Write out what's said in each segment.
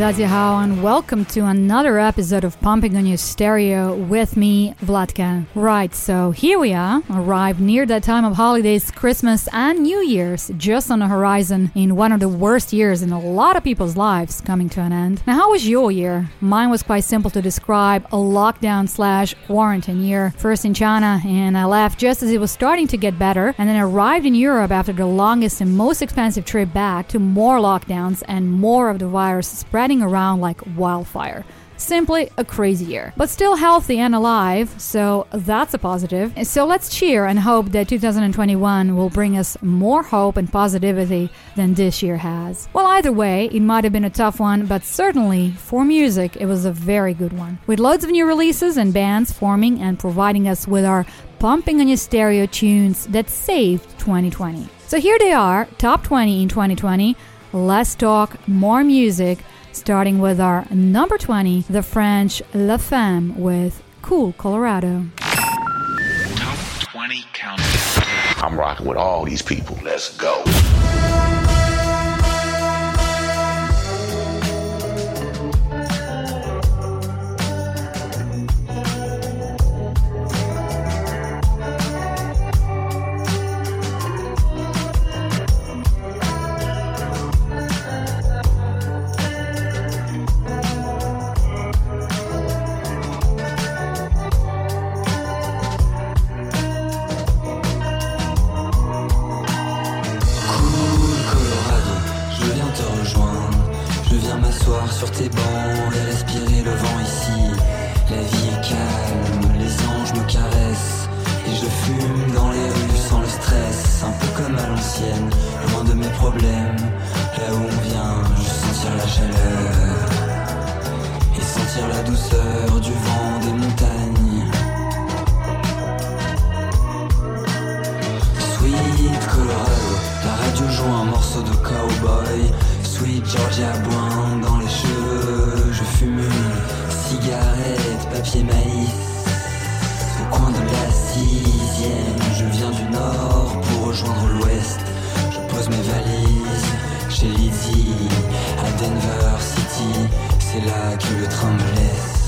Daziehao and welcome to another episode of Pumping on Your Stereo with me, Vlatka. Right, so here we are, arrived near that time of holidays, Christmas and New Year's, just on the horizon in one of the worst years in a lot of people's lives coming to an end. Now, how was your year? Mine was quite simple to describe, a lockdown slash quarantine year. First in China, and I left just as it was starting to get better, and then arrived in Europe after the longest and most expensive trip back to more lockdowns and more of the virus spreading around like wildfire. Simply a crazy year. But still healthy and alive, so that's a positive. So let's cheer and hope that 2021 will bring us more hope and positivity than this year has. Well, either way, it might have been a tough one, but certainly for music, it was a very good one. With loads of new releases and bands forming and providing us with our pumping on your stereo tunes that saved 2020. So here they are, top 20 in 2020. Less talk, more music starting with our number 20, the French La Femme with Cool Colorado. Top 20 countdown. I'm rocking with all these people. Let's go. Loin de mes problèmes. Là où on vient, je sentir la chaleur et sentir la douceur du vent des montagnes. Sweet Colorado, la radio joue un morceau de cowboy. Sweet Georgia Boin dans les cheveux, je fume une cigarette, papier maïs. Je viens du nord pour rejoindre l'ouest. Je pose mes valises chez Lizzie à Denver City. C'est là que le train me laisse.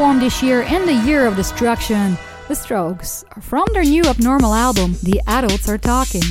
this year in the year of destruction, The Strokes, from their new Abnormal album, The Adults Are Talking.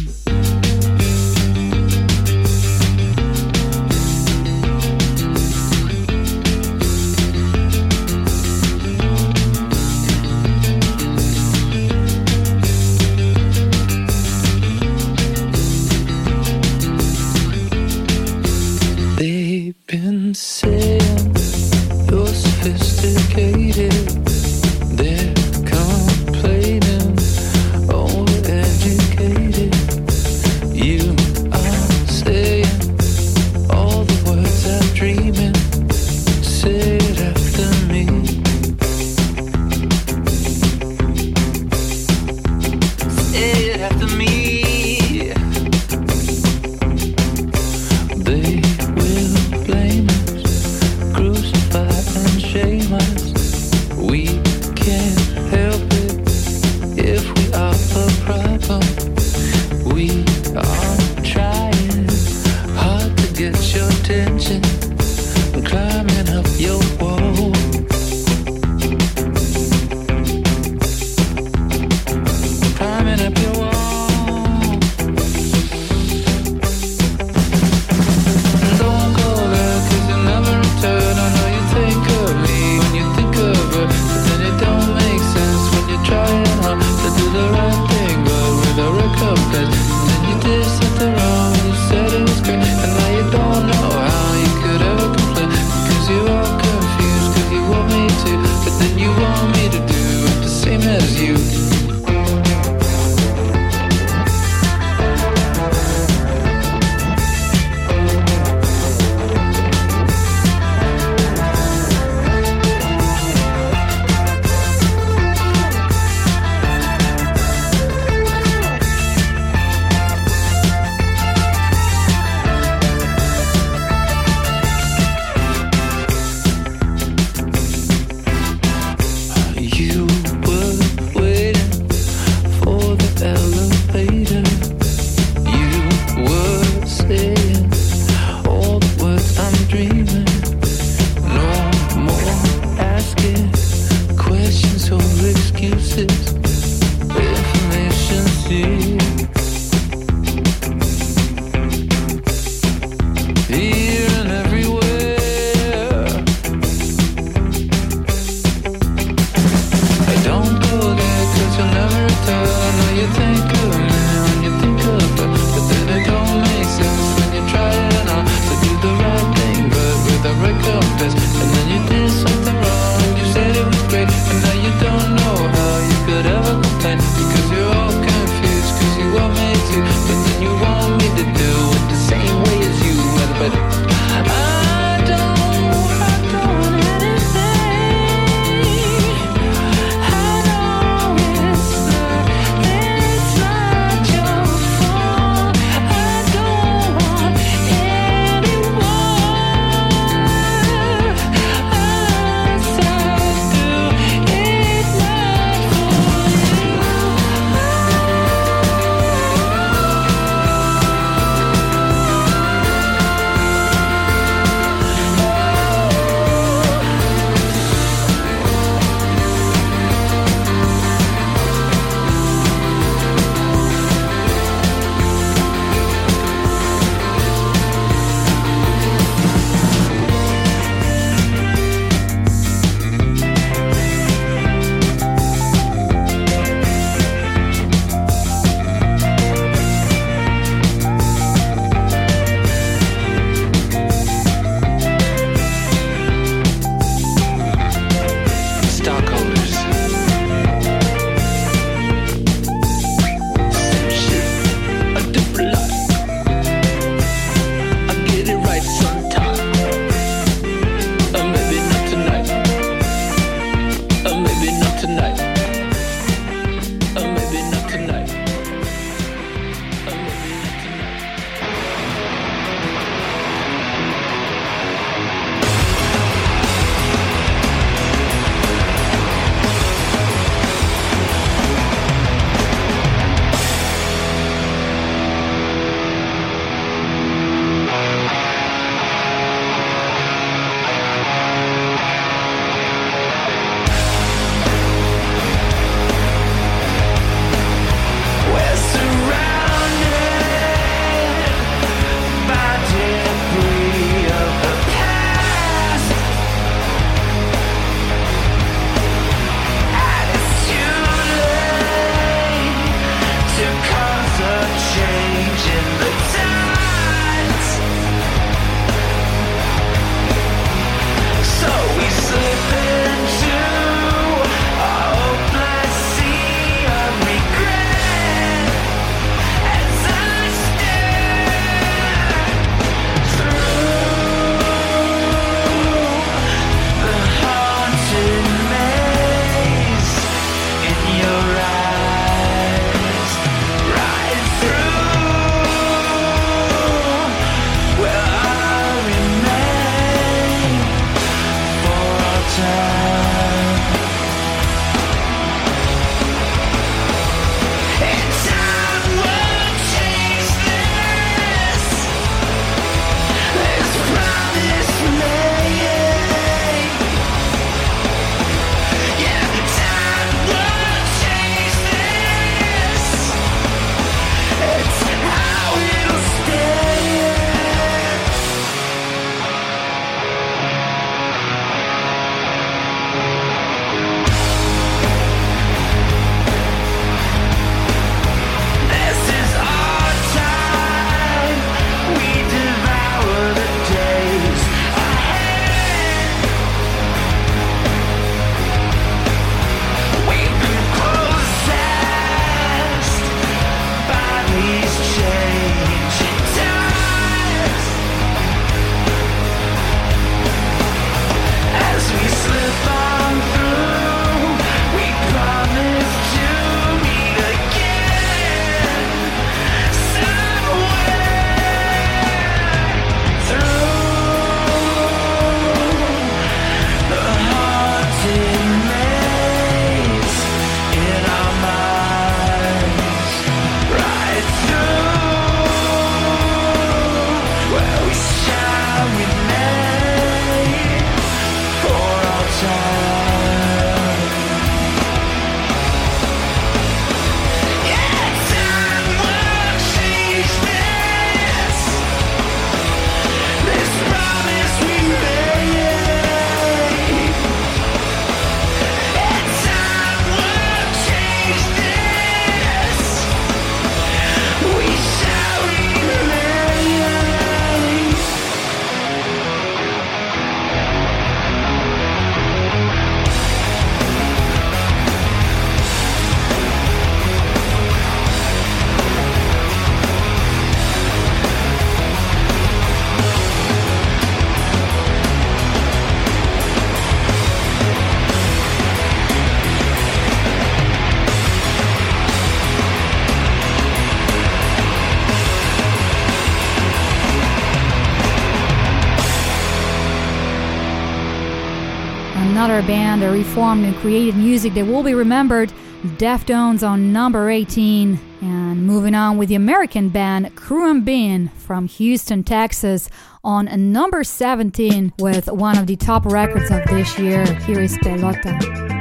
Band reformed and created music that will be remembered. Deftones on number 18. And moving on with the American band Khruangbin Bean from Houston, Texas on number 17 with one of the top records of this year. Here is Pelota.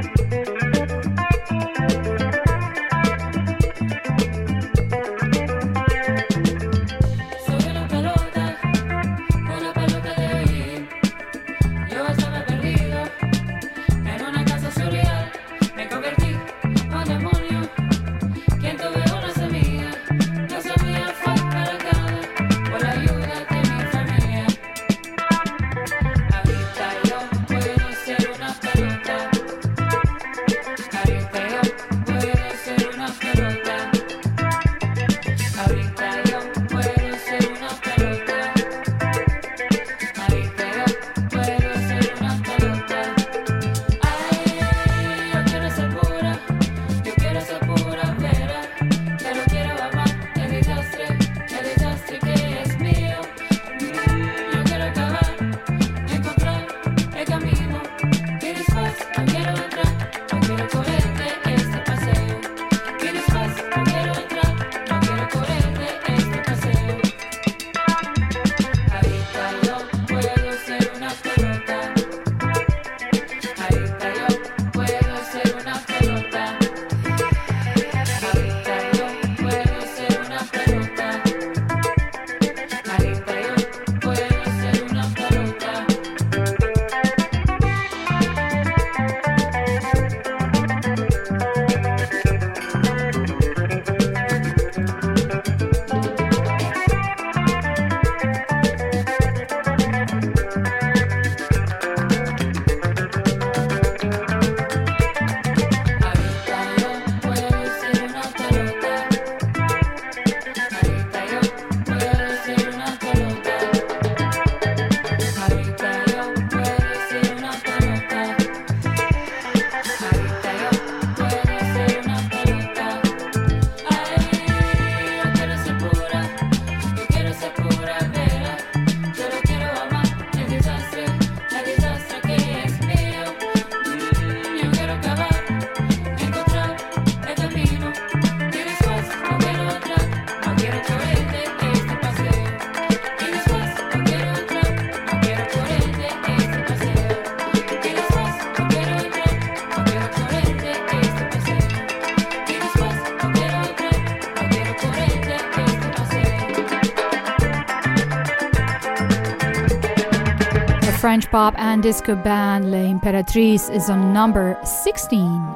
Pop and disco band L'Imperatrice is on number 16.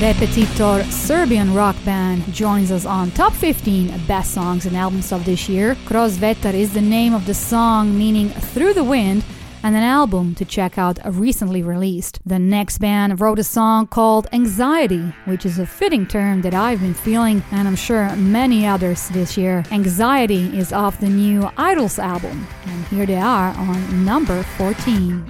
Repetitor Serbian rock band joins us on top 15 best songs and albums of this year. Krozvetar is the name of the song meaning through the wind and an album to check out uh, recently released. The next band wrote a song called Anxiety, which is a fitting term that I've been feeling and I'm sure many others this year. Anxiety is off the new IDLES album, and here they are on number 14.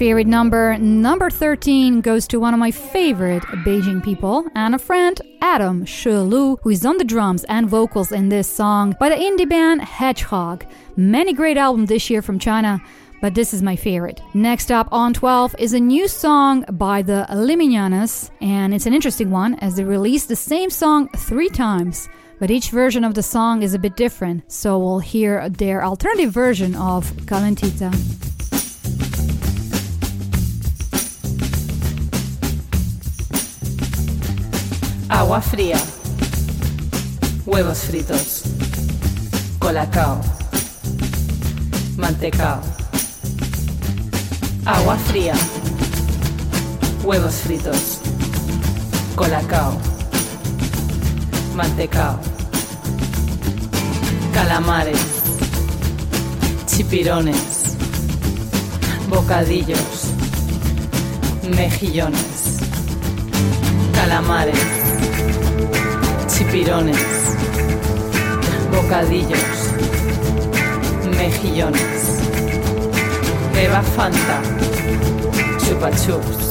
Favorite number, number 13, goes to one of my favorite Beijing people and a friend, Atom Shi Lu, who is on the drums and vocals in this song by the indie band Hedgehog. Many great albums this year from China, but this is my favorite. Next up on 12 is a new song by the Limiñanas, and it's an interesting one as they released the same song three times. But each version of the song is a bit different, so we'll hear their alternative version of Calentita. Agua fría. Huevos fritos. Colacao. Mantecao. Agua fría. Huevos fritos. Colacao. Mantecao. Calamares. Chipirones. Bocadillos. Mejillones. Calamares. Chipirones. Bocadillos. Mejillones. Beba Fanta. Chupa chups.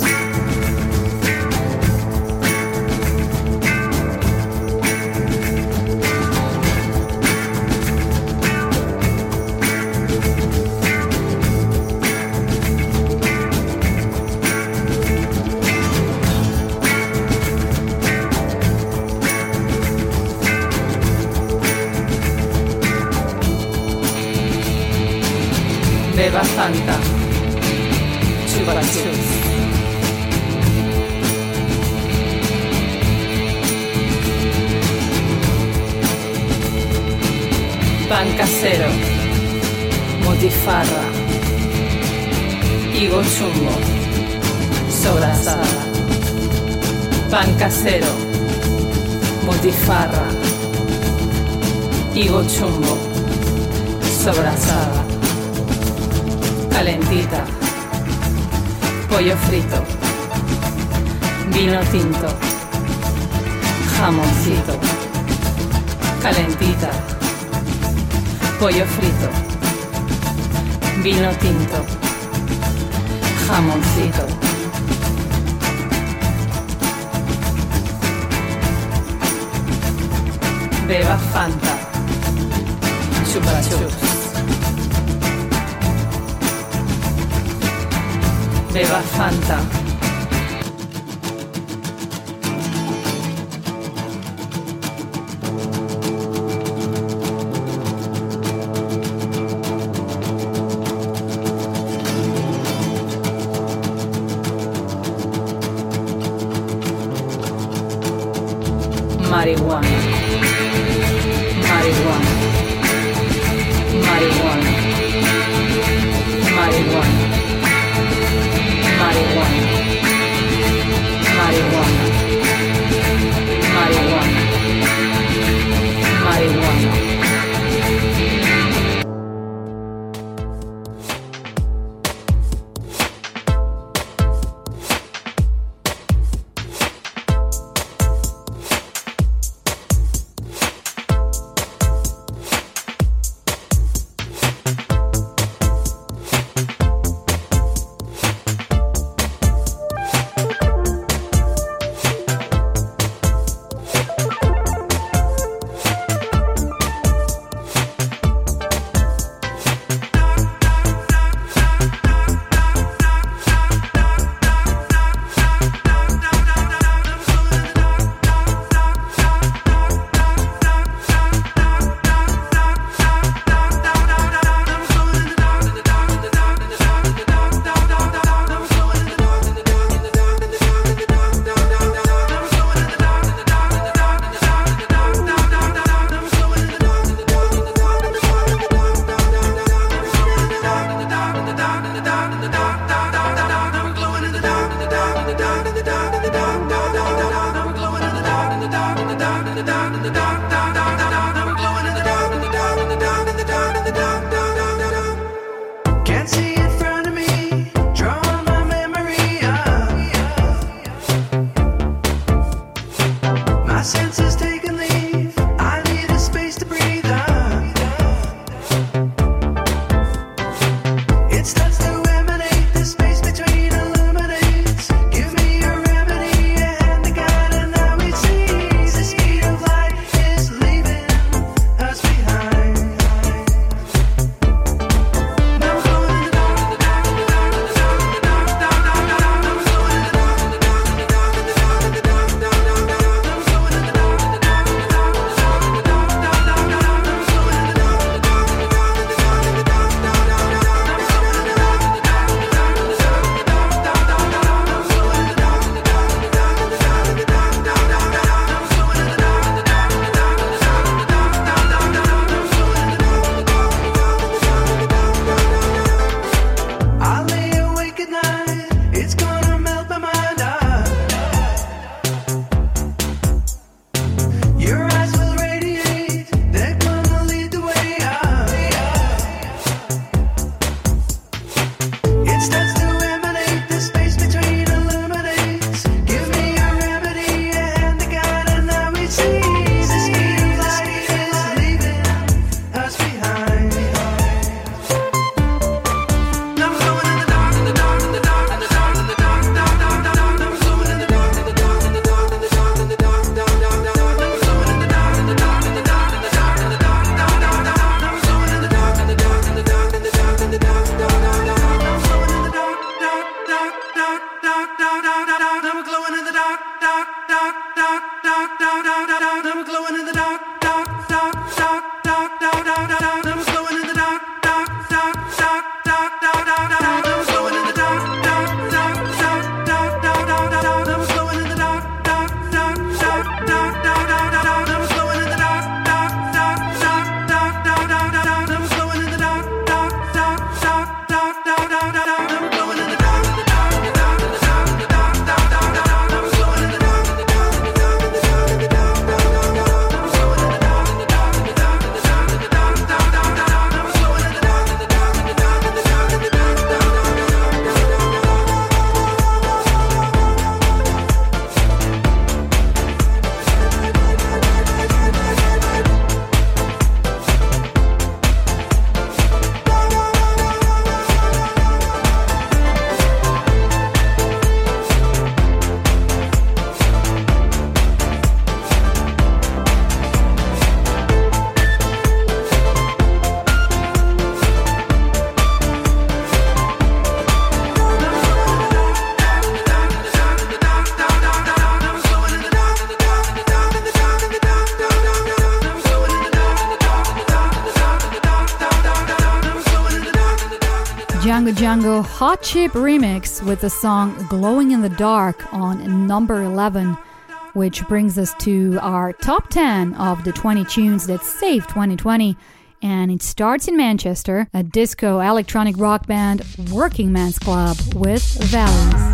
Chip remix with the song Glowing in the Dark on number 11, which brings us to our top 10 of the 20 tunes that saved 2020. And it starts in Manchester, a disco electronic rock band, Working Men's Club, with Valleys.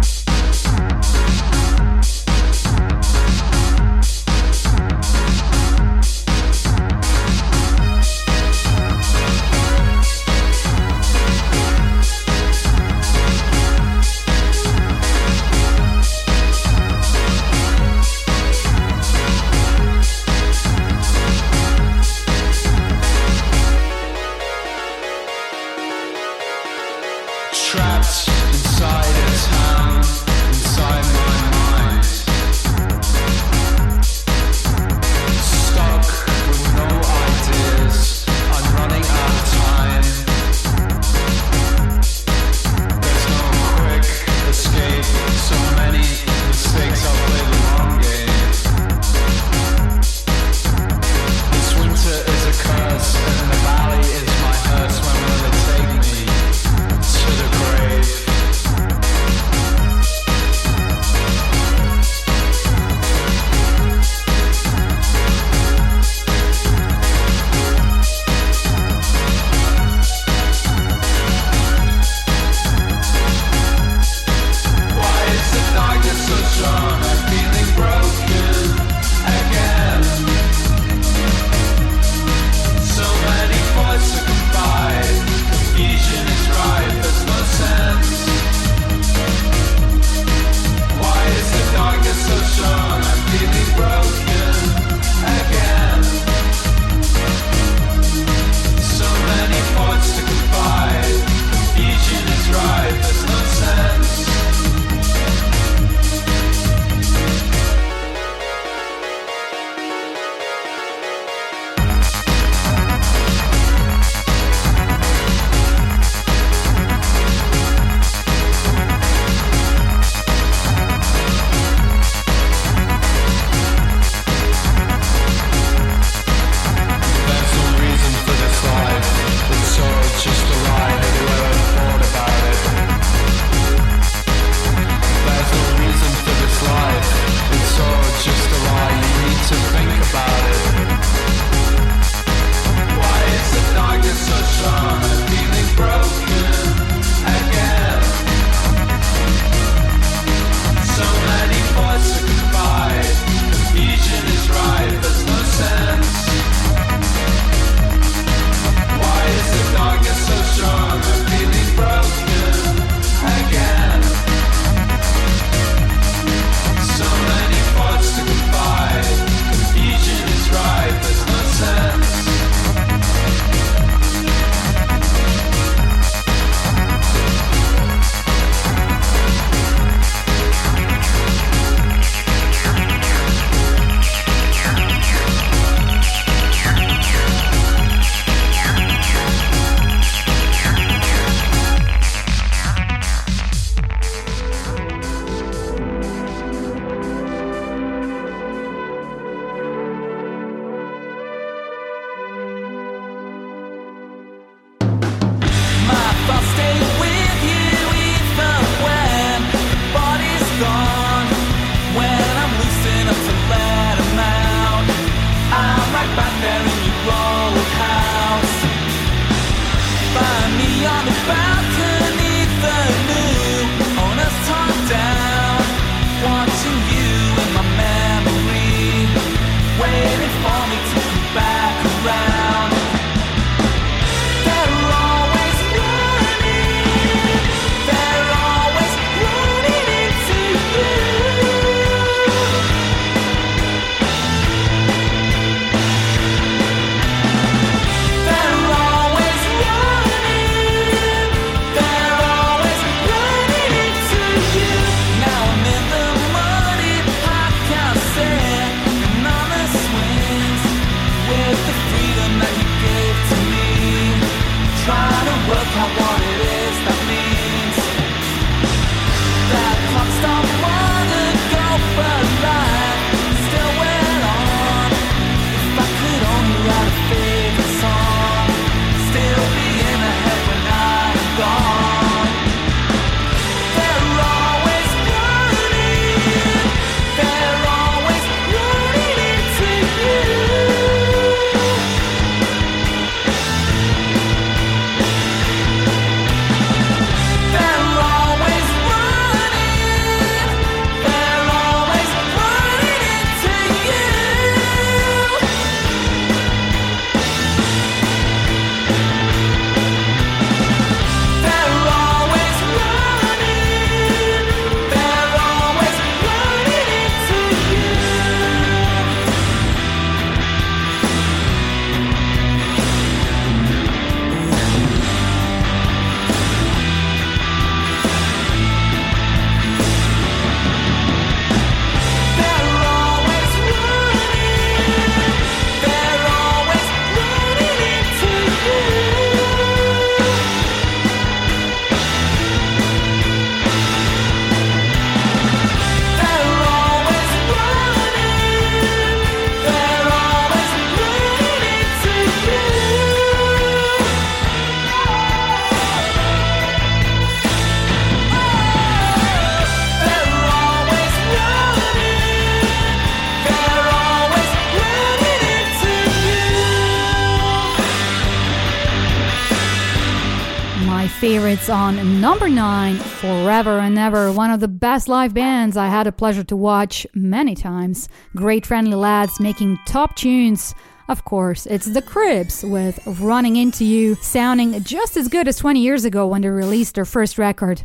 On number nine, Forever and Ever, one of the best live bands I had a pleasure to watch many times. Great friendly lads making top tunes. Of course, it's the Cribs with Running Into You, sounding just as good as 20 years ago when they released their first record.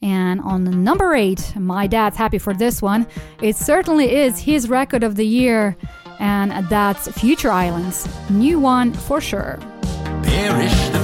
And on number eight, my dad's happy for this one. It certainly is his record of the year, and that's Future Islands. New one for sure. Perish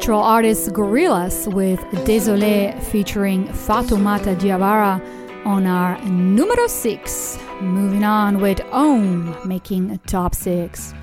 virtual artist Gorillaz with Désolé featuring Fatoumata Diawara on our numero 6. Moving on with Ohm making a top 6.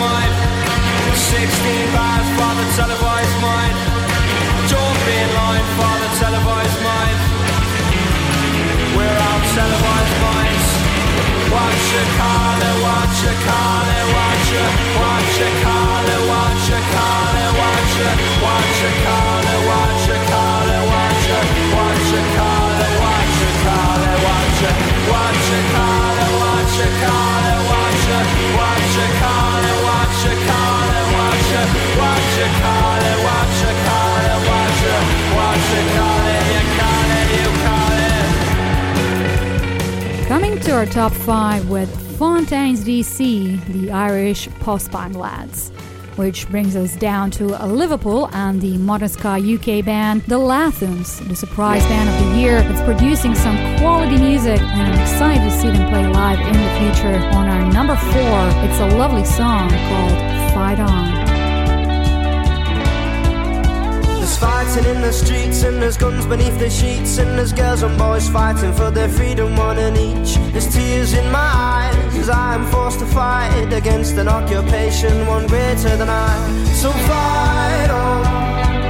Mind. 16 bars for the televised mind. Jump in line for the televised mind. We're all televised minds. Watch your it, watch your it, watch your, watch your it, watch your it, watch your, watch your it, watch your it, watch your, watch your it, watch your it, watch your, watch your it, watch your it, watch your, watch your call Coming to our top five with Fontaines DC, the Irish post-punk lads. Which brings us down to Liverpool and the Modern Sky UK band The Lathums, the surprise band of the year that's producing some quality music and I'm excited to see them play live in the future. On our number four, it's a lovely song called Fight On. Fighting in the streets and there's guns beneath the sheets and there's girls and boys fighting for their freedom, one and each. There's tears in my eyes as I am forced to fight against an occupation one greater than I. So fight on,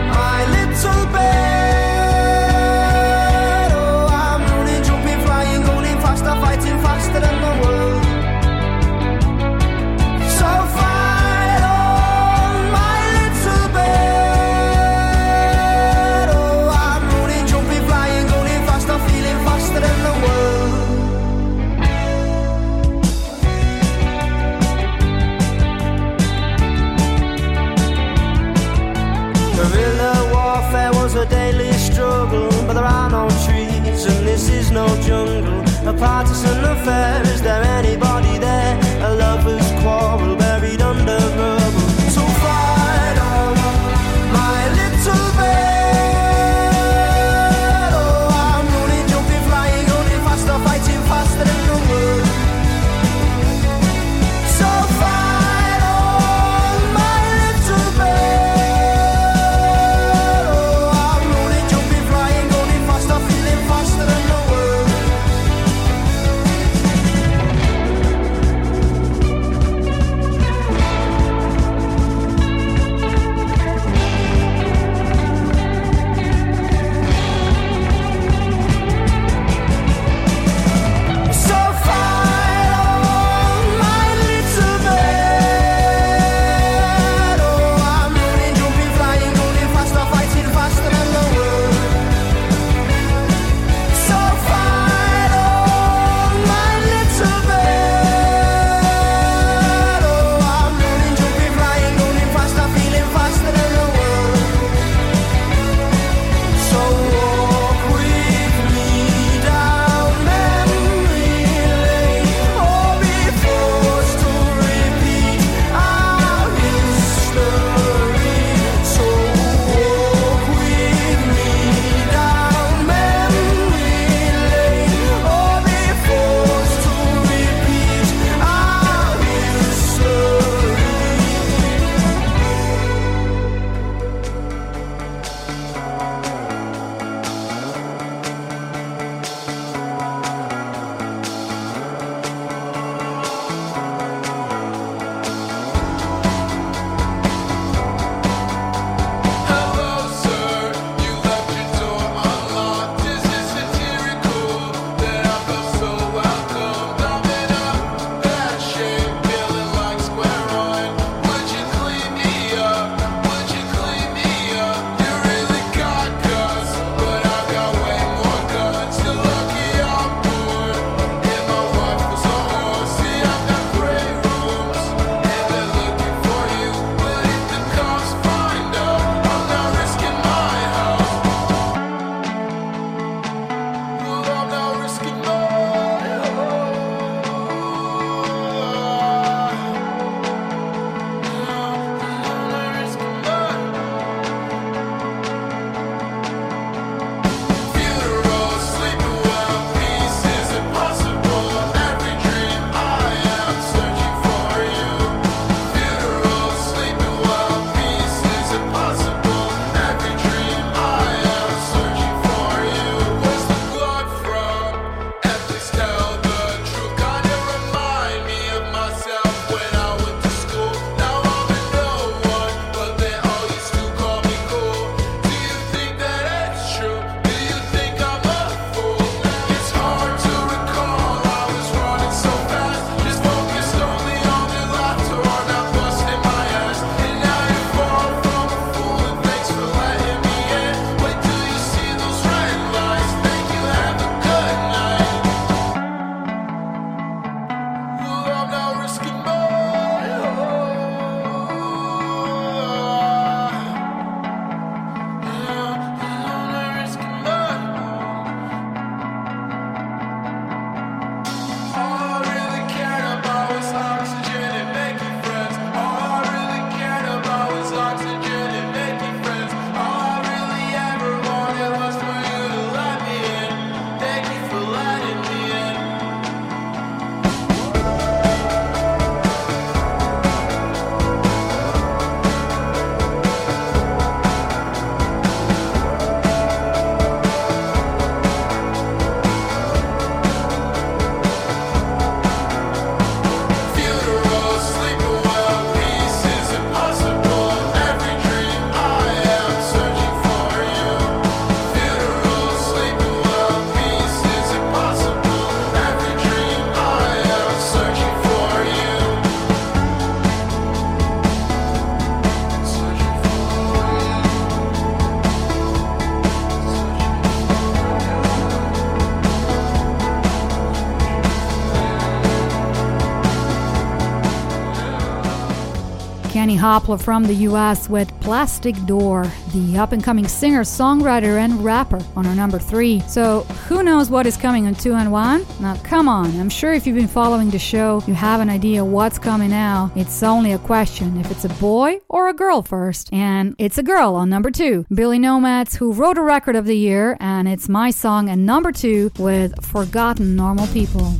Kenny Hoopla from the US with Plastic Door, the up and coming singer, songwriter, and rapper on our number three. So, who knows what is coming on 2 and 1? Now, come on, I'm sure if you've been following the show, you have an idea what's coming now. It's only a question if it's a boy or a girl first. And it's a girl on number two, Billy Nomates, who wrote a record of the year, and it's my song and number two with Forgotten Normal People.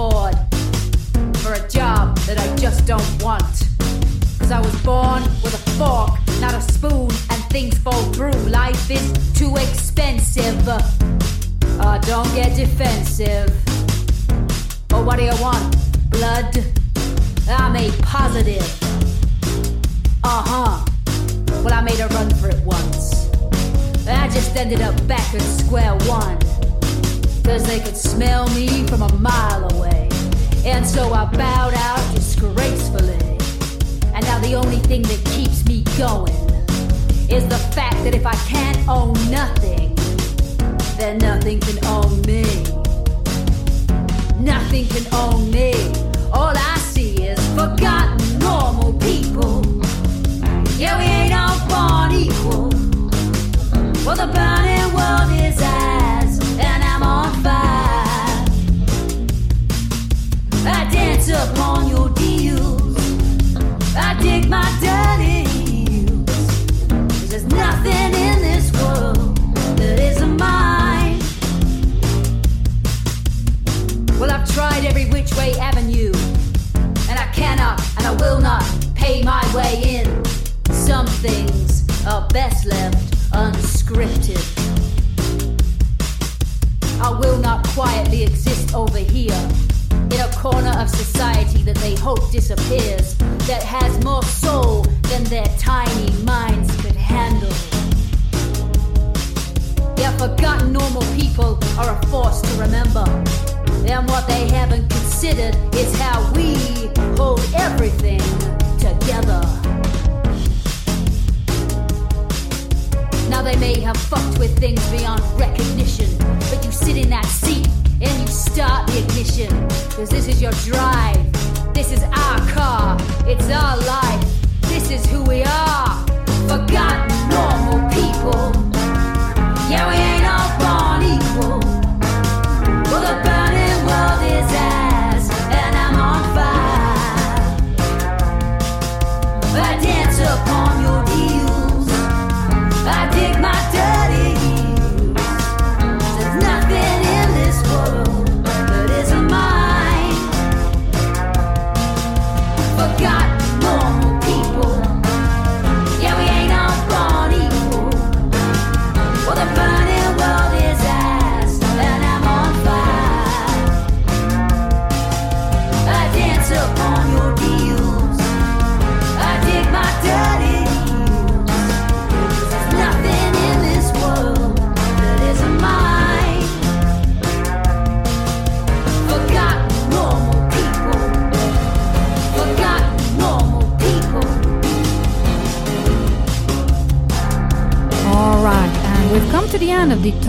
Afford for a job that I just don't want. Cause I was born with a fork, not a spoon, and things fall through. Life is too expensive. Uh, don't get defensive. Oh, what do you want? Blood? I'm a positive. Uh huh. Well, I made a run for it once. I just ended up back at square one. Cause they could smell me from a mile away. And so I bowed out disgracefully. And now the only thing that keeps me going is the fact that if I can't own nothing, then nothing can own me. Nothing can own me. All I see is forgotten normal people. Yeah, we ain't all born equal. Well, the burning world is ours, upon your deals. I dig my dirty they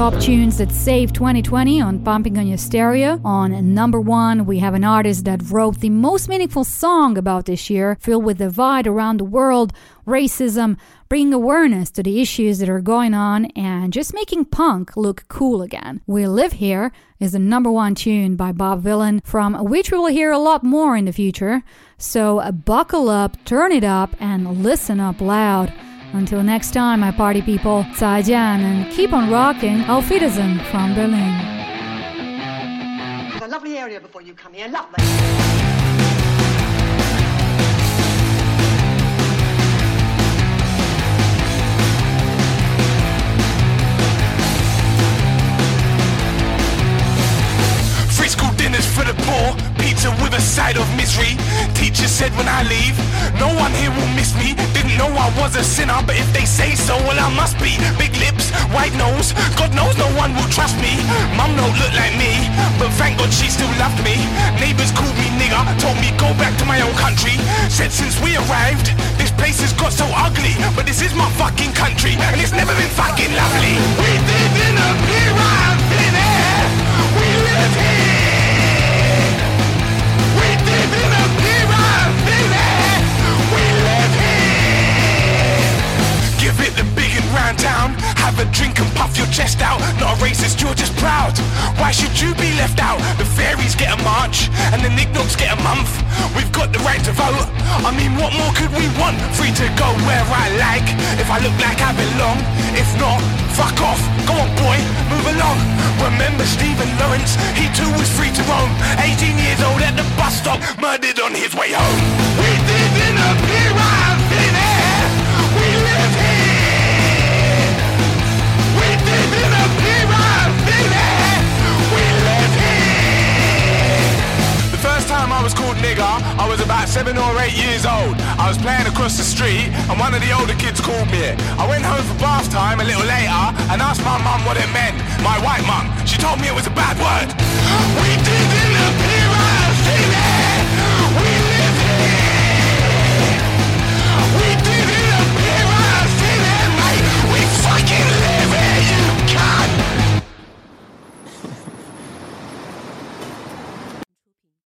top tunes that saved 2020 on Pumping on Your Stereo. On number one, we have an artist that wrote the most meaningful song about this year, filled with divide around the world, racism, bringing awareness to the issues that are going on, and just making punk look cool again. We Live Here is the number one tune by Bob Vylan, from which we will hear a lot more in the future. So buckle up, turn it up, and listen up loud. Until next time, my party people, 再见 and keep on rocking. Auf Wiedersehen from Berlin. It's a lovely area before you come here, lovely. For the poor, pizza with a side of misery. Teacher said when I leave, no one here will miss me. Didn't know I was a sinner, but if they say so, well I must be. Big lips, white nose, God knows no one will trust me. Mum don't look like me, but thank God she still loved me. Neighbors called me nigger. told me go back to my own country. Said since we arrived, this place has got so ugly. But this is my fucking country, and it's never been fucking lovely. We live in a pyramid. We live here. Round town. Have a drink and puff your chest out. Not a racist, you're just proud. Why should you be left out? The fairies get a march and the knickknacks get a month. We've got the right to vote. I mean, what more could we want? Free to go where I like. If I look like I belong. If not, fuck off. Go on, boy, move along. Remember Stephen Lawrence? He too was free to roam. 18 years old at the bus stop, murdered on his way home. We live in a time I was called nigger, I was about seven or eight years old. I was playing across the street, and one of the older kids called me. it. I went home for bath time a little later and asked my mum what it meant. My white mum. She told me it was a bad word.